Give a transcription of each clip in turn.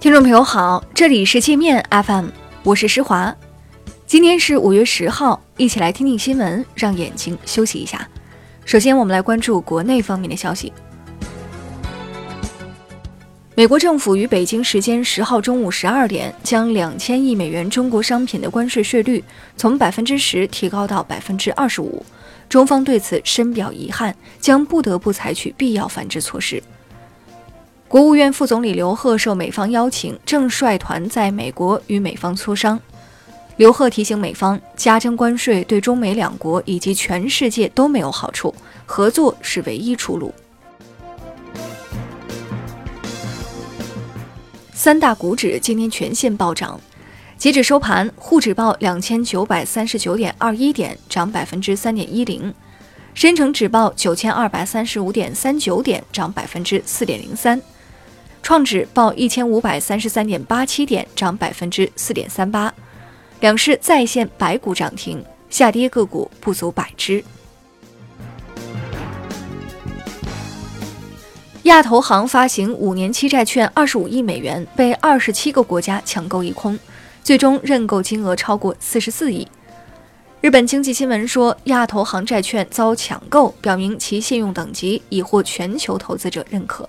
听众朋友好，这里是界面 FM，我是施华。今天是五月十号，一起来听听新闻，让眼睛休息一下。首先，我们来关注国内方面的消息。美国政府于北京时间十号中午十二点，将两千亿美元中国商品的关税税率从百分之十提高到百分之二十五。中方对此深表遗憾，将不得不采取必要反制措施。国务院副总理刘鹤受美方邀请，正率团在美国与美方磋商。刘鹤提醒美方，加征关税对中美两国以及全世界都没有好处，合作是唯一出路。三大股指今天全线暴涨，截止收盘，沪指报两千九百三十九点二一点，涨百分之三点一零；深成指报九千二百三十五点三九点，涨百分之四点零三。创指报一千五百三十三点八七点，涨百分之四点三八，两市再现百股涨停，下跌个股不足百只。亚投行发行五年期债券二十五亿美元，被二十七个国家抢购一空，最终认购金额超过四十四亿。日本经济新闻说，亚投行债券遭抢购，表明其信用等级已获全球投资者认可。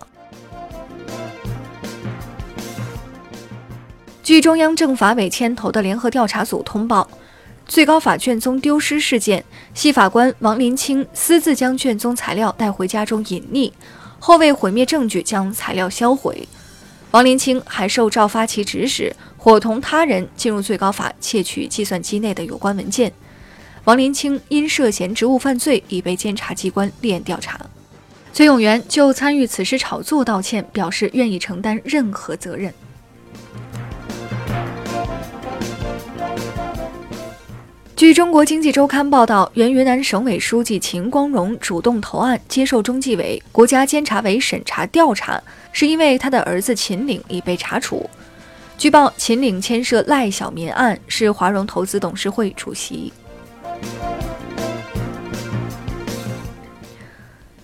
据中央政法委牵头的联合调查组通报，最高法卷宗丢失事件，系法官王林清私自将卷宗材料带回家中隐匿，后为毁灭证据将材料销毁。王林清还受赵发奇指使，伙同他人进入最高法窃取计算机内的有关文件。王林清因涉嫌职务犯罪，已被监察机关立案调查。崔永元就参与此事炒作道歉，表示愿意承担任何责任。据中国经济周刊报道，原云南省委书记秦光荣主动投案接受中纪委、国家监察委审查调查，是因为他的儿子秦岭已被查处。据报，秦岭牵涉赖小民案，是华融投资董事会主席。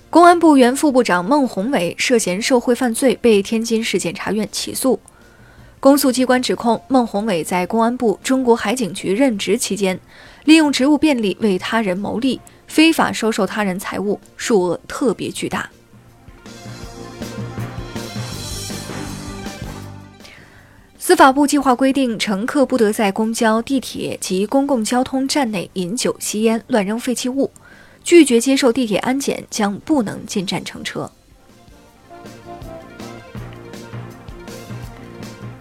公安部原副部长孟宏伟涉嫌受贿犯罪，被天津市检察院起诉。公诉机关指控孟宏伟在公安部中国海警局任职期间，利用职务便利为他人谋利，非法收受他人财物，数额特别巨大。司法部计划规定，乘客不得在公交、地铁及公共交通站内饮酒、吸烟、乱扔废弃物，拒绝接受地铁安检将不能进站乘车。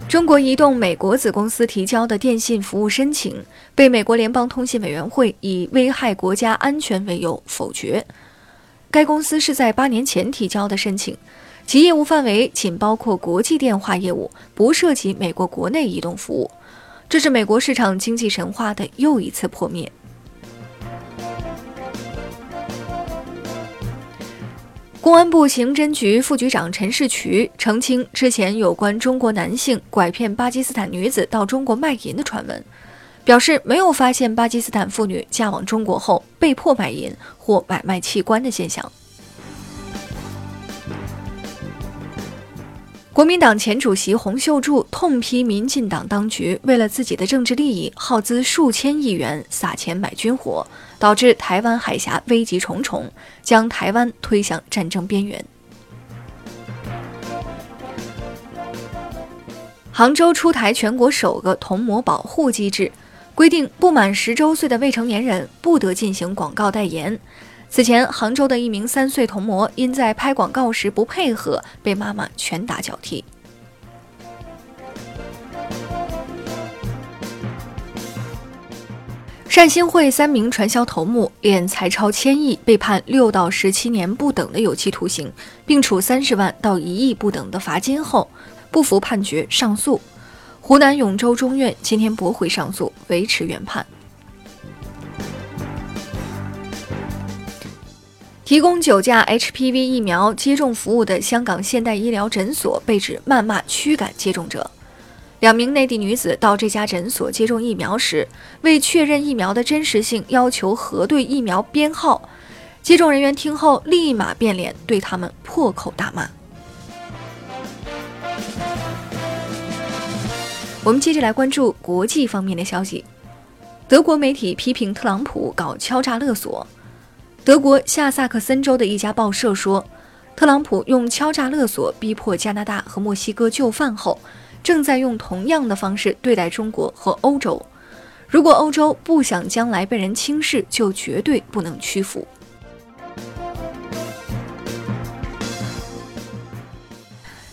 中国移动美国子公司提交的电信服务申请被美国联邦通信委员会以危害国家安全为由否决。该公司是在八年前提交的申请，其业务范围仅包括国际电话业务，不涉及美国国内移动服务。这是美国市场经济神话的又一次破灭。公安部刑侦局副局长陈世渠澄清，之前有关中国男性拐骗巴基斯坦女子到中国卖淫的传闻，表示没有发现巴基斯坦妇女嫁往中国后被迫卖淫或买卖器官的现象。国民党前主席洪秀柱痛批民进党当局为了自己的政治利益，耗资数千亿元撒钱买军火。导致台湾海峡危机重重，将台湾推向战争边缘。杭州出台全国首个童模保护机制，规定不满十周岁的未成年人不得进行广告代言。此前，杭州的一名三岁童模因在拍广告时不配合，被妈妈拳打脚踢。善兴会三名传销头目敛财超千亿，被判六到十七年不等的有期徒刑，并处三十万到一亿不等的罚金后，不服判决上诉。湖南永州中院今天驳回上诉，维持原判。提供九价 HPV 疫苗接种服务的香港现代医疗诊所被指谩骂驱赶接种者。两名内地女子到这家诊所接种疫苗时，为确认疫苗的真实性，要求核对疫苗编号。接种人员听后立马变脸，对他们破口大骂。我们接着来关注国际方面的消息。德国媒体批评特朗普搞敲诈勒索。德国下萨克森州的一家报社说，特朗普用敲诈勒索逼迫加拿大和墨西哥就范后，正在用同样的方式对待中国和欧洲。如果欧洲不想将来被人轻视，就绝对不能屈服。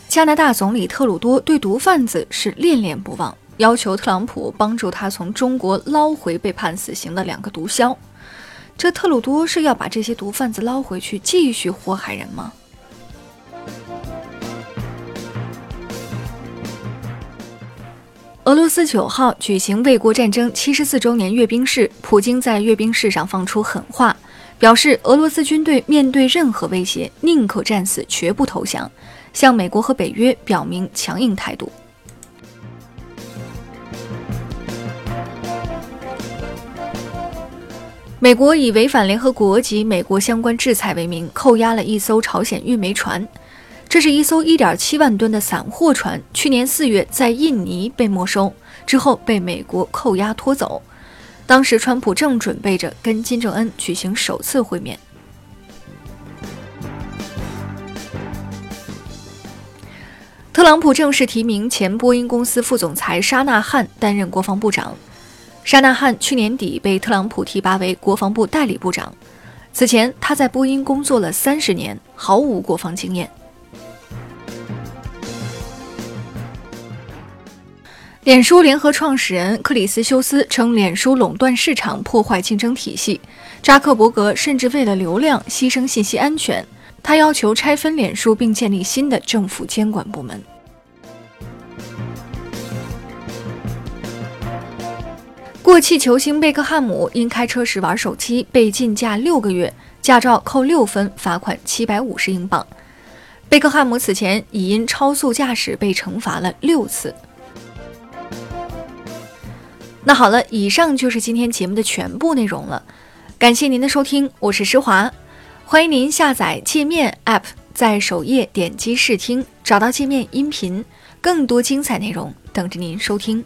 加拿大总理特鲁多对毒贩子是恋恋不忘，要求特朗普帮助他从中国捞回被判死刑的两个毒枭。这特鲁多是要把这些毒贩子捞回去，继续祸害人吗？俄罗斯九号举行卫国战争七十四周年阅兵式，普京在阅兵式上放出狠话，表示俄罗斯军队面对任何威胁，宁可战死，绝不投降，向美国和北约表明强硬态度。美国以违反联合国及美国相关制裁为名，扣押了一艘朝鲜运煤船。这是一艘1.7万吨的散货船，去年四月在印尼被没收，之后被美国扣押拖走。当时，川普正准备着跟金正恩举行首次会面。特朗普正式提名前波音公司副总裁沙纳汉担任国防部长。沙纳汉去年底被特朗普提拔为国防部代理部长。此前，他在波音工作了三十年，毫无国防经验。脸书联合创始人克里斯休斯称，脸书垄断市场，破坏竞争体系。扎克伯格甚至为了流量牺牲信息安全。他要求拆分脸书，并建立新的政府监管部门。过气球星贝克汉姆因开车时玩手机被禁驾六个月，驾照扣六分，罚款七百五十英镑。贝克汉姆此前已因超速驾驶被惩罚了六次。那好了，以上就是今天节目的全部内容了，感谢您的收听，我是施华，欢迎您下载界面 App，在首页点击试听，找到界面音频，更多精彩内容等着您收听。